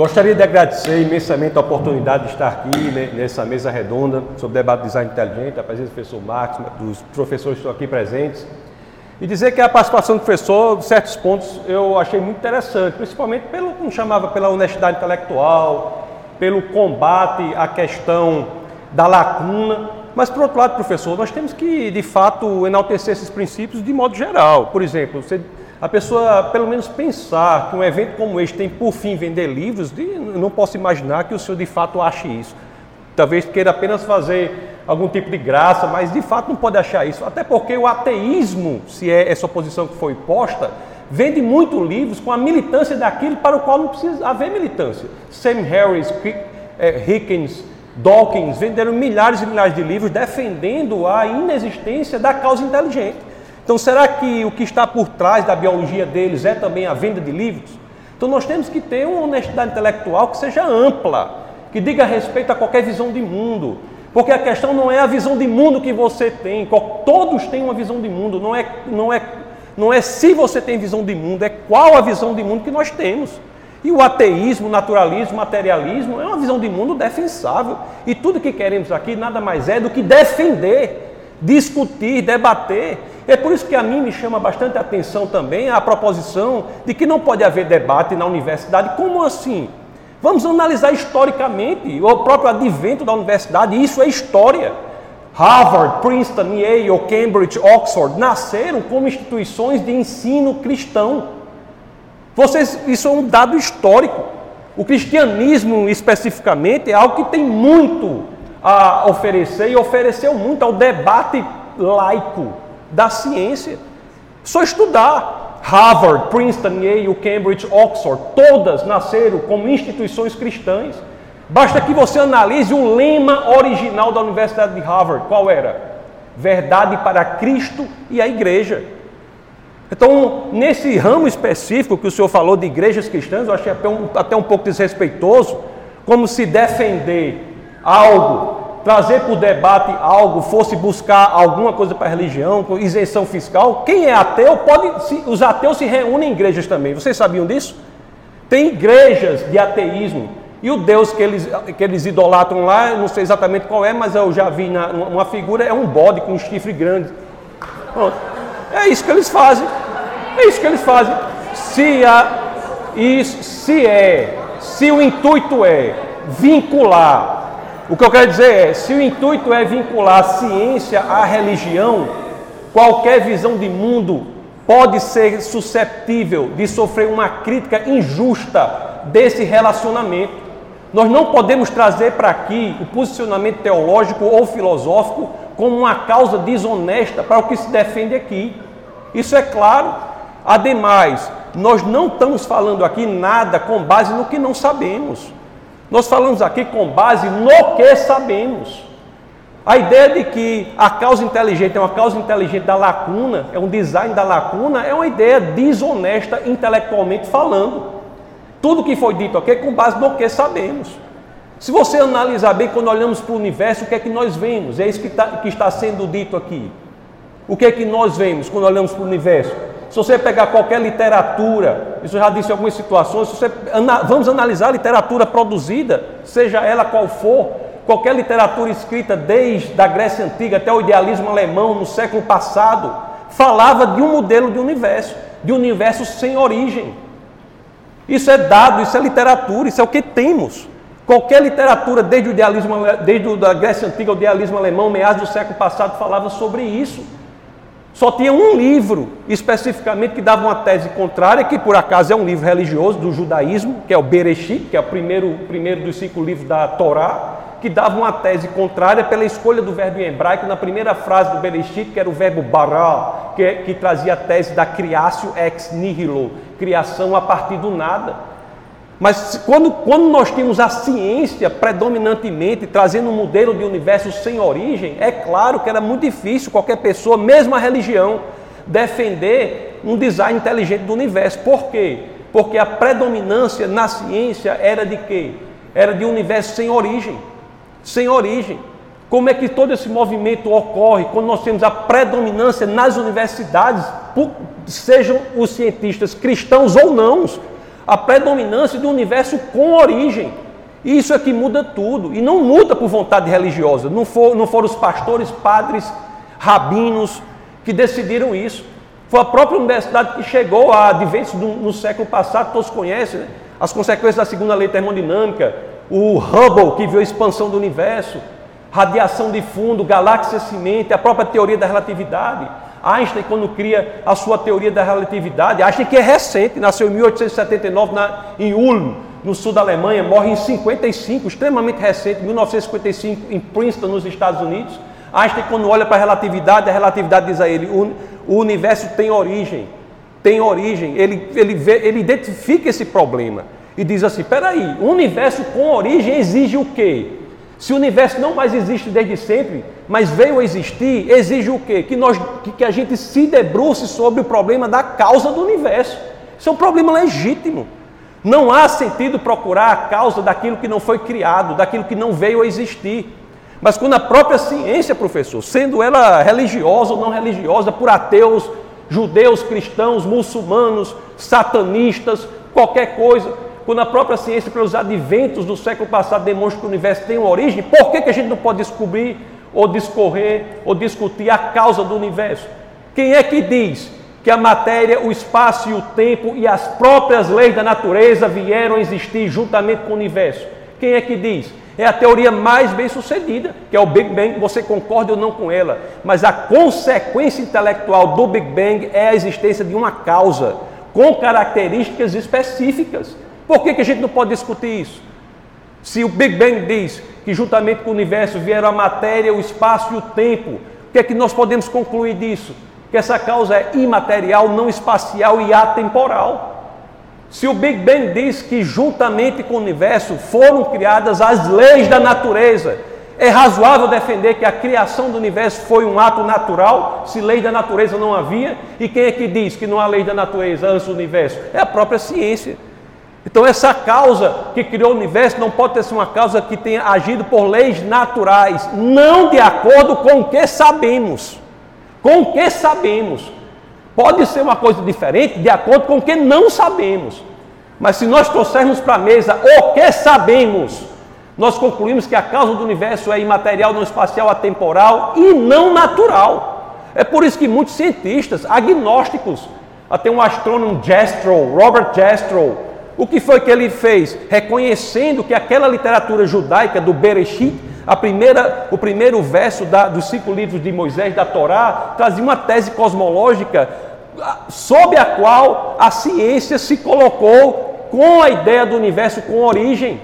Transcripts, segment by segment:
Gostaria de agradecer imensamente a oportunidade de estar aqui nessa mesa redonda sobre debate de design inteligente, a presença do professor Marcos, dos professores que estão aqui presentes, e dizer que a participação do professor, em certos pontos, eu achei muito interessante, principalmente pelo que chamava pela honestidade intelectual, pelo combate à questão da lacuna, mas por outro lado, professor, nós temos que, de fato, enaltecer esses princípios de modo geral. Por exemplo, você a pessoa pelo menos pensar que um evento como este tem por fim vender livros, não posso imaginar que o senhor de fato ache isso. Talvez queira apenas fazer algum tipo de graça, mas de fato não pode achar isso. Até porque o ateísmo, se é essa oposição que foi posta, vende muito livros com a militância daquilo para o qual não precisa haver militância. Sam Harris, é, Hickens, Dawkins venderam milhares e milhares de livros defendendo a inexistência da causa inteligente. Então, será que o que está por trás da biologia deles é também a venda de livros? Então, nós temos que ter uma honestidade intelectual que seja ampla, que diga respeito a qualquer visão de mundo. Porque a questão não é a visão de mundo que você tem, todos têm uma visão de mundo, não é, não é, não é se você tem visão de mundo, é qual a visão de mundo que nós temos. E o ateísmo, naturalismo, materialismo é uma visão de mundo defensável. E tudo que queremos aqui nada mais é do que defender, discutir, debater é por isso que a mim me chama bastante atenção também a proposição de que não pode haver debate na universidade. Como assim? Vamos analisar historicamente o próprio advento da universidade, isso é história. Harvard, Princeton, Yale, Cambridge, Oxford nasceram como instituições de ensino cristão. Vocês, isso é um dado histórico. O cristianismo, especificamente, é algo que tem muito a oferecer e ofereceu muito ao debate laico da ciência. Só estudar. Harvard, Princeton, Yale, Cambridge, Oxford, todas nasceram como instituições cristãs. Basta que você analise o lema original da Universidade de Harvard. Qual era? Verdade para Cristo e a igreja. Então, nesse ramo específico que o senhor falou de igrejas cristãs, eu achei até um, até um pouco desrespeitoso, como se defender algo trazer para o debate algo, fosse buscar alguma coisa para a religião, isenção fiscal, quem é ateu pode. Se, os ateus se reúnem em igrejas também. Vocês sabiam disso? Tem igrejas de ateísmo. E o Deus que eles, que eles idolatram lá, não sei exatamente qual é, mas eu já vi na, uma figura, é um bode com um chifre grande. É isso que eles fazem. É isso que eles fazem. Se, a, isso, se é, se o intuito é vincular o que eu quero dizer é: se o intuito é vincular a ciência à religião, qualquer visão de mundo pode ser susceptível de sofrer uma crítica injusta desse relacionamento. Nós não podemos trazer para aqui o posicionamento teológico ou filosófico como uma causa desonesta para o que se defende aqui. Isso é claro. Ademais, nós não estamos falando aqui nada com base no que não sabemos. Nós falamos aqui com base no que sabemos. A ideia de que a causa inteligente é uma causa inteligente da lacuna, é um design da lacuna, é uma ideia desonesta intelectualmente falando. Tudo que foi dito aqui é com base no que sabemos. Se você analisar bem, quando olhamos para o universo, o que é que nós vemos? É isso que, tá, que está sendo dito aqui. O que é que nós vemos quando olhamos para o universo? Se você pegar qualquer literatura, isso eu já disse em algumas situações, você, vamos analisar a literatura produzida, seja ela qual for, qualquer literatura escrita desde a Grécia Antiga até o idealismo alemão no século passado, falava de um modelo de universo, de um universo sem origem. Isso é dado, isso é literatura, isso é o que temos. Qualquer literatura, desde o idealismo, desde a Grécia Antiga, o idealismo alemão, meados do século passado, falava sobre isso. Só tinha um livro especificamente que dava uma tese contrária, que por acaso é um livro religioso do judaísmo, que é o Bereshit, que é o primeiro, primeiro dos cinco livros da Torá, que dava uma tese contrária pela escolha do verbo em hebraico na primeira frase do Bereshit, que era o verbo bara, que, que trazia a tese da criatio ex nihilo, criação a partir do nada. Mas quando, quando nós temos a ciência predominantemente trazendo um modelo de universo sem origem, é claro que era muito difícil qualquer pessoa, mesmo a religião, defender um design inteligente do universo. Por quê? Porque a predominância na ciência era de quê? Era de universo sem origem. Sem origem. Como é que todo esse movimento ocorre quando nós temos a predominância nas universidades, sejam os cientistas cristãos ou não? A predominância do universo com origem. E isso é que muda tudo. E não muda por vontade religiosa. Não, for, não foram os pastores, padres, rabinos que decidiram isso. Foi a própria universidade que chegou a adventos no século passado, todos conhecem, né? as consequências da segunda lei termodinâmica, o Hubble, que viu a expansão do universo, radiação de fundo, galáxia semente, a própria teoria da relatividade. Einstein, quando cria a sua teoria da relatividade, Einstein que é recente, nasceu em 1879 na, em Ulm, no sul da Alemanha, morre em 55, extremamente recente, 1955, em Princeton, nos Estados Unidos. Einstein, quando olha para a relatividade, a relatividade diz a ele: o, o universo tem origem, tem origem. Ele, ele, vê, ele identifica esse problema e diz assim: peraí, o universo com origem exige o quê? Se o universo não mais existe desde sempre, mas veio a existir, exige o quê? Que, nós, que, que a gente se debruce sobre o problema da causa do universo. Isso é um problema legítimo. Não há sentido procurar a causa daquilo que não foi criado, daquilo que não veio a existir. Mas quando a própria ciência, professor, sendo ela religiosa ou não religiosa, por ateus, judeus, cristãos, muçulmanos, satanistas, qualquer coisa, quando a própria ciência, pelos adventos do século passado, demonstra que o universo tem uma origem, por que, que a gente não pode descobrir, ou discorrer, ou discutir a causa do universo? Quem é que diz que a matéria, o espaço e o tempo e as próprias leis da natureza vieram a existir juntamente com o universo? Quem é que diz? É a teoria mais bem sucedida, que é o Big Bang, você concorda ou não com ela, mas a consequência intelectual do Big Bang é a existência de uma causa com características específicas. Por que, que a gente não pode discutir isso? Se o Big Bang diz que juntamente com o universo vieram a matéria, o espaço e o tempo, o que é que nós podemos concluir disso? Que essa causa é imaterial, não espacial e atemporal. Se o Big Bang diz que juntamente com o universo foram criadas as leis da natureza, é razoável defender que a criação do universo foi um ato natural, se lei da natureza não havia? E quem é que diz que não há lei da natureza antes do universo? É a própria ciência. Então, essa causa que criou o universo não pode ter sido uma causa que tenha agido por leis naturais, não de acordo com o que sabemos. Com o que sabemos. Pode ser uma coisa diferente de acordo com o que não sabemos. Mas se nós trouxermos para a mesa o que sabemos, nós concluímos que a causa do universo é imaterial, não espacial, atemporal e não natural. É por isso que muitos cientistas, agnósticos, até um astrônomo Jastrow, Robert Jastrow, o que foi que ele fez? Reconhecendo que aquela literatura judaica do Bereshit, a primeira, o primeiro verso da, dos cinco livros de Moisés, da Torá, trazia uma tese cosmológica ah, sob a qual a ciência se colocou com a ideia do universo com origem.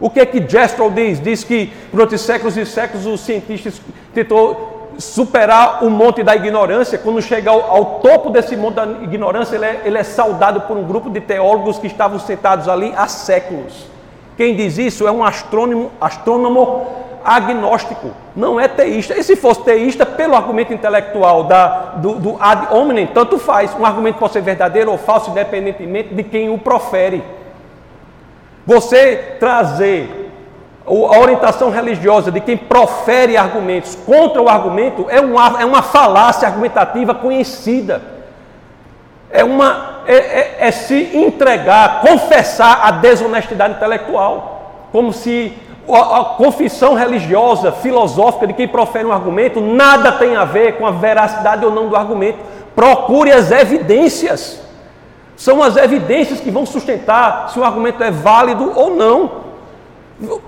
O que é que Jastrow diz? Diz que durante séculos e séculos os cientistas tentou superar o monte da ignorância, quando chega ao, ao topo desse monte da ignorância, ele é, ele é saudado por um grupo de teólogos que estavam sentados ali há séculos. Quem diz isso é um astrônomo, astrônomo agnóstico, não é teísta. E se fosse teísta, pelo argumento intelectual da, do, do ad hominem, tanto faz. Um argumento pode ser verdadeiro ou falso, independentemente de quem o profere. Você trazer a orientação religiosa de quem profere argumentos contra o argumento é uma, é uma falácia argumentativa conhecida. É, uma, é, é, é se entregar, confessar a desonestidade intelectual. Como se a, a confissão religiosa, filosófica de quem profere um argumento nada tem a ver com a veracidade ou não do argumento. Procure as evidências. São as evidências que vão sustentar se o argumento é válido ou não.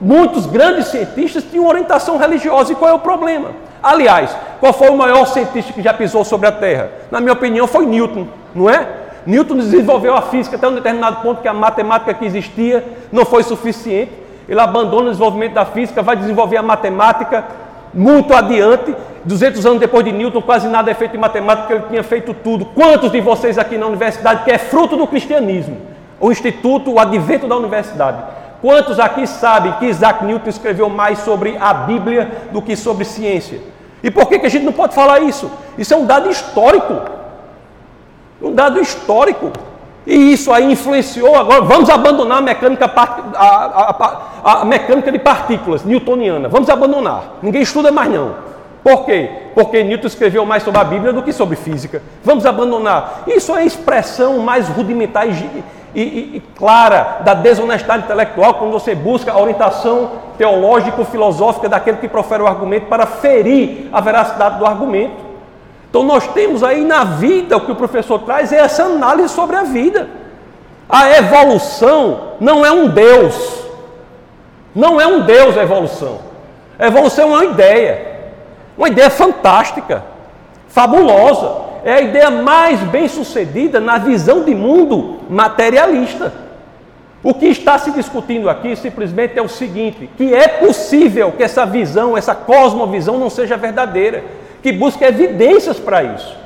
Muitos grandes cientistas tinham orientação religiosa, e qual é o problema? Aliás, qual foi o maior cientista que já pisou sobre a Terra? Na minha opinião, foi Newton, não é? Newton desenvolveu a física até um determinado ponto que a matemática que existia não foi suficiente. Ele abandona o desenvolvimento da física, vai desenvolver a matemática muito adiante. 200 anos depois de Newton, quase nada é feito em matemática, ele tinha feito tudo. Quantos de vocês aqui na universidade que é fruto do cristianismo? O instituto, o advento da universidade Quantos aqui sabem que Isaac Newton escreveu mais sobre a Bíblia do que sobre ciência? E por que, que a gente não pode falar isso? Isso é um dado histórico. Um dado histórico. E isso aí influenciou. Agora vamos abandonar a mecânica, a, a, a, mecânica de partículas newtoniana. Vamos abandonar. Ninguém estuda mais não. Por quê? Porque Newton escreveu mais sobre a Bíblia do que sobre física. Vamos abandonar. Isso é a expressão mais rudimentar e, e, e clara da desonestidade intelectual quando você busca a orientação teológico-filosófica daquele que profere o argumento para ferir a veracidade do argumento. Então nós temos aí na vida, o que o professor traz é essa análise sobre a vida. A evolução não é um Deus. Não é um Deus a evolução. A evolução é uma ideia. Uma ideia fantástica, fabulosa. É a ideia mais bem sucedida na visão de mundo materialista. O que está se discutindo aqui simplesmente é o seguinte: que é possível que essa visão, essa cosmovisão não seja verdadeira, que busque evidências para isso.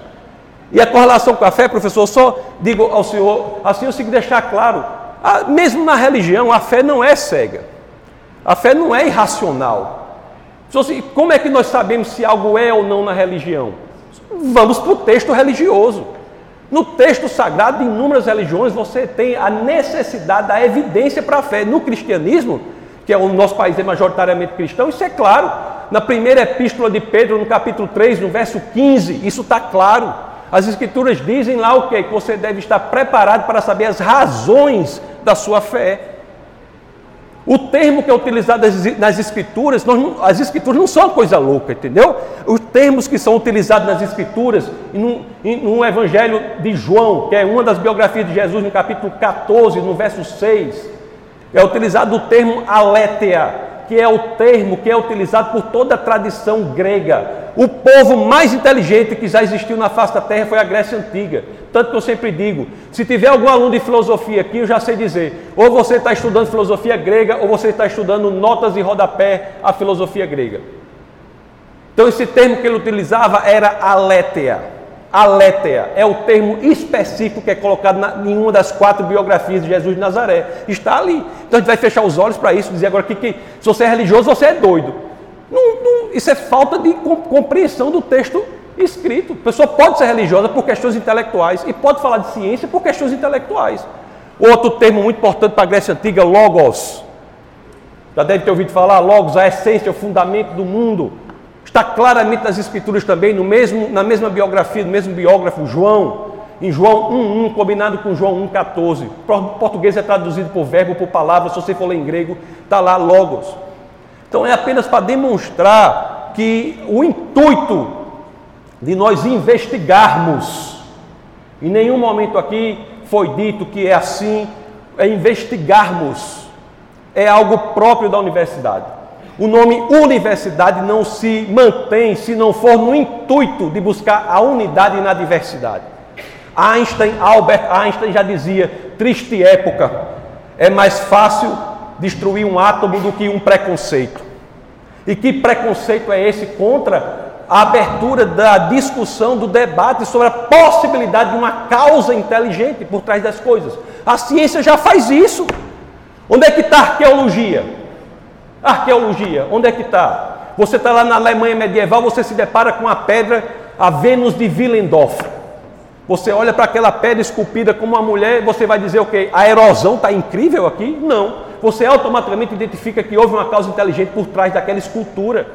E a correlação com a fé, professor, só digo ao senhor, assim eu consigo deixar claro, mesmo na religião, a fé não é cega, a fé não é irracional, como é que nós sabemos se algo é ou não na religião? Vamos para o texto religioso. No texto sagrado de inúmeras religiões, você tem a necessidade da evidência para a fé. No cristianismo, que é o nosso país é majoritariamente cristão, isso é claro. Na primeira epístola de Pedro, no capítulo 3, no verso 15, isso está claro. As escrituras dizem lá o quê? Que você deve estar preparado para saber as razões da sua fé. O termo que é utilizado nas escrituras, as escrituras não são coisa louca, entendeu? Os termos que são utilizados nas escrituras, no, no Evangelho de João, que é uma das biografias de Jesus, no capítulo 14, no verso 6, é utilizado o termo aletheia, que é o termo que é utilizado por toda a tradição grega. O povo mais inteligente que já existiu na face da terra foi a Grécia Antiga. Tanto que eu sempre digo: se tiver algum aluno de filosofia aqui, eu já sei dizer, ou você está estudando filosofia grega, ou você está estudando notas e rodapé a filosofia grega. Então, esse termo que ele utilizava era aletheia. Aletheia é o termo específico que é colocado na, em uma das quatro biografias de Jesus de Nazaré. Está ali. Então a gente vai fechar os olhos para isso, dizer agora que, que se você é religioso, você é doido. Não, não, isso é falta de compreensão do texto escrito. A pessoa pode ser religiosa por questões intelectuais e pode falar de ciência por questões intelectuais. Outro termo muito importante para a Grécia Antiga, logos. Já deve ter ouvido falar, logos, a essência, o fundamento do mundo. Está claramente nas escrituras também, no mesmo, na mesma biografia, no mesmo biógrafo, João, em João 1.1, combinado com João 1.14. Português é traduzido por verbo, por palavra, se você for ler em grego, está lá logos. Então é apenas para demonstrar que o intuito de nós investigarmos, em nenhum momento aqui foi dito que é assim, é investigarmos, é algo próprio da universidade. O nome universidade não se mantém se não for no intuito de buscar a unidade na diversidade. Einstein, Albert Einstein já dizia: triste época, é mais fácil destruir um átomo do que um preconceito. E que preconceito é esse contra a abertura da discussão, do debate sobre a possibilidade de uma causa inteligente por trás das coisas? A ciência já faz isso. Onde é que está a arqueologia? Arqueologia, onde é que está? Você está lá na Alemanha medieval, você se depara com a pedra, a Vênus de Willendorf. Você olha para aquela pedra esculpida como uma mulher, você vai dizer o quê? A erosão está incrível aqui? Não. Você automaticamente identifica que houve uma causa inteligente por trás daquela escultura.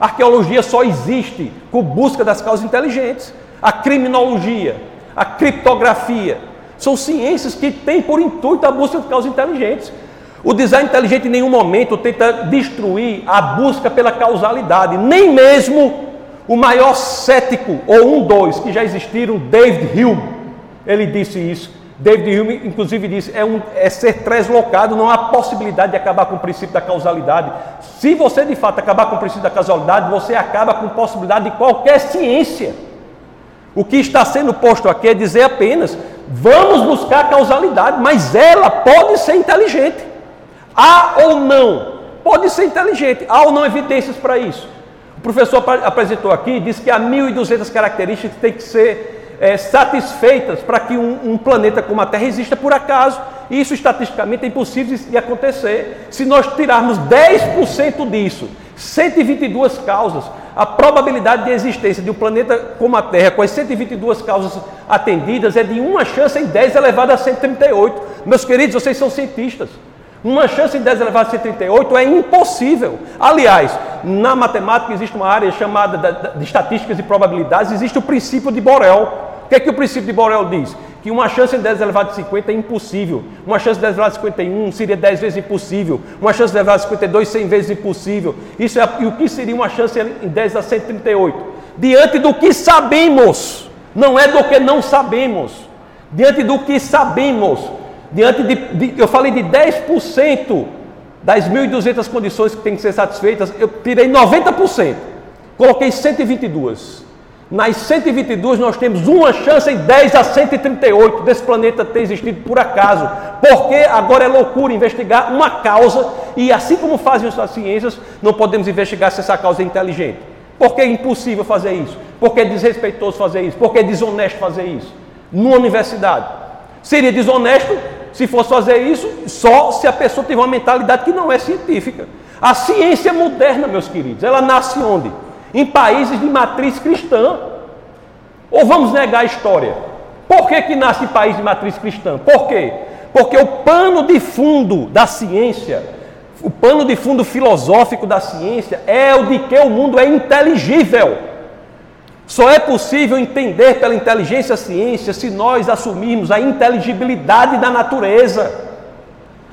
A arqueologia só existe com busca das causas inteligentes. A criminologia, a criptografia, são ciências que têm por intuito a busca de causas inteligentes. O design inteligente em nenhum momento tenta destruir a busca pela causalidade, nem mesmo o maior cético, ou um, dois, que já existiram, David Hume, ele disse isso. David Hume, inclusive, disse: é, um, é ser translocado, não há possibilidade de acabar com o princípio da causalidade. Se você de fato acabar com o princípio da causalidade, você acaba com a possibilidade de qualquer ciência. O que está sendo posto aqui é dizer apenas: vamos buscar a causalidade, mas ela pode ser inteligente. Há ou não? Pode ser inteligente, há ou não evidências para isso? O professor apresentou aqui, disse que há 1.200 características que têm que ser é, satisfeitas para que um, um, planeta como a Terra exista por acaso. Isso estatisticamente é impossível de acontecer. Se nós tirarmos 10% disso, 122 causas, a probabilidade de existência de um planeta como a Terra, com as 122 causas atendidas, é de uma chance em 10 elevado a 138. Meus queridos, vocês são cientistas. Uma chance em 10 elevado a 138 é impossível. Aliás, na matemática existe uma área chamada de estatísticas e probabilidades, existe o princípio de Borel. O que é que o princípio de Borel diz? Que uma chance em 10 elevado a 50 é impossível. Uma chance em 10 elevado a 51 seria 10 vezes impossível. Uma chance em 10 elevado a 52, 100 vezes impossível. Isso é, e o que seria uma chance em 10 a 138? Diante do que sabemos, não é do que não sabemos. Diante do que sabemos diante de, de eu falei de 10% das 1.200 condições que têm que ser satisfeitas, eu tirei 90%, coloquei 122. Nas 122 nós temos uma chance em 10 a 138 desse planeta ter existido por acaso. Porque agora é loucura investigar uma causa e assim como fazem as ciências, não podemos investigar se essa causa é inteligente. Porque é impossível fazer isso? Porque é desrespeitoso fazer isso? Porque é desonesto fazer isso? Numa universidade. Seria desonesto se fosse fazer isso só se a pessoa tiver uma mentalidade que não é científica. A ciência moderna, meus queridos, ela nasce onde? Em países de matriz cristã. Ou vamos negar a história? Por que, que nasce em país de matriz cristã? Por quê? Porque o pano de fundo da ciência, o pano de fundo filosófico da ciência é o de que o mundo é inteligível. Só é possível entender pela inteligência a ciência se nós assumirmos a inteligibilidade da natureza.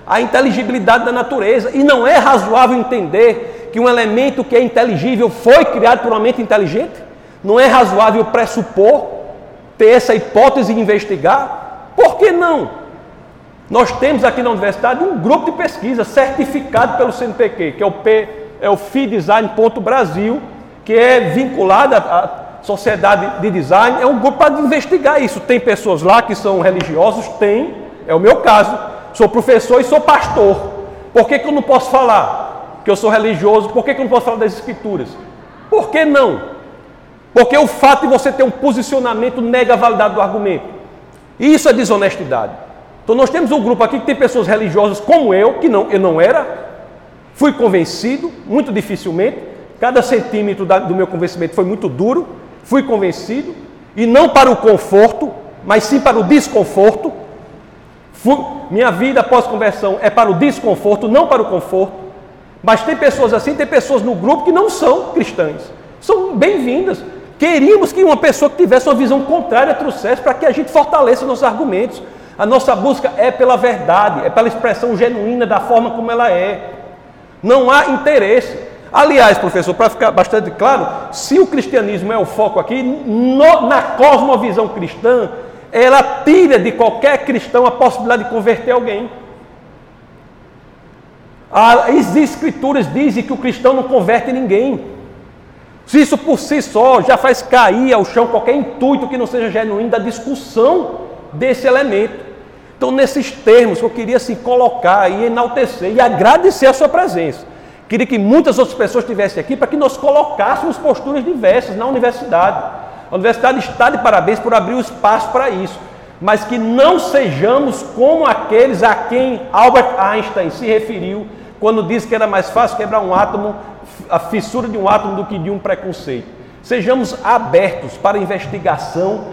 A inteligibilidade da natureza. E não é razoável entender que um elemento que é inteligível foi criado por uma mente inteligente? Não é razoável pressupor, ter essa hipótese e investigar? Por que não? Nós temos aqui na universidade um grupo de pesquisa certificado pelo CNPq, que é o, P, é o FI Design Brasil, que é vinculado a Sociedade de Design é um grupo para investigar isso. Tem pessoas lá que são religiosos? Tem, é o meu caso. Sou professor e sou pastor. Por que, que eu não posso falar que eu sou religioso? Por que, que eu não posso falar das Escrituras? Por que não? Porque o fato de você ter um posicionamento nega a validade do argumento. E isso é desonestidade. Então nós temos um grupo aqui que tem pessoas religiosas como eu, que não, eu não era, fui convencido, muito dificilmente, cada centímetro da, do meu convencimento foi muito duro, fui convencido, e não para o conforto, mas sim para o desconforto. Fui, minha vida após conversão é para o desconforto, não para o conforto. Mas tem pessoas assim, tem pessoas no grupo que não são cristãs. São bem-vindas. Queríamos que uma pessoa que tivesse uma visão contrária trouxesse para que a gente fortaleça nossos argumentos. A nossa busca é pela verdade, é pela expressão genuína da forma como ela é. Não há interesse. Aliás, professor, para ficar bastante claro, se o cristianismo é o foco aqui, no, na cosmovisão cristã, ela tira de qualquer cristão a possibilidade de converter alguém. As escrituras dizem que o cristão não converte ninguém. Se isso por si só já faz cair ao chão qualquer intuito que não seja genuíno da discussão desse elemento. Então, nesses termos eu queria assim, colocar e enaltecer e agradecer a sua presença. Queria que muitas outras pessoas estivessem aqui para que nós colocássemos posturas diversas na universidade. A universidade está de parabéns por abrir o espaço para isso, mas que não sejamos como aqueles a quem Albert Einstein se referiu quando disse que era mais fácil quebrar um átomo, a fissura de um átomo do que de um preconceito. Sejamos abertos para investigação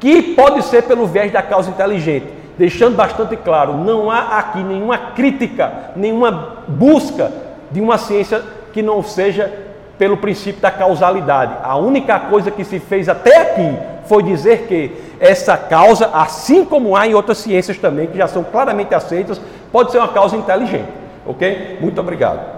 que pode ser pelo viés da causa inteligente, deixando bastante claro, não há aqui nenhuma crítica, nenhuma busca de uma ciência que não seja pelo princípio da causalidade. A única coisa que se fez até aqui foi dizer que essa causa, assim como há em outras ciências também, que já são claramente aceitas, pode ser uma causa inteligente. Ok? Muito obrigado.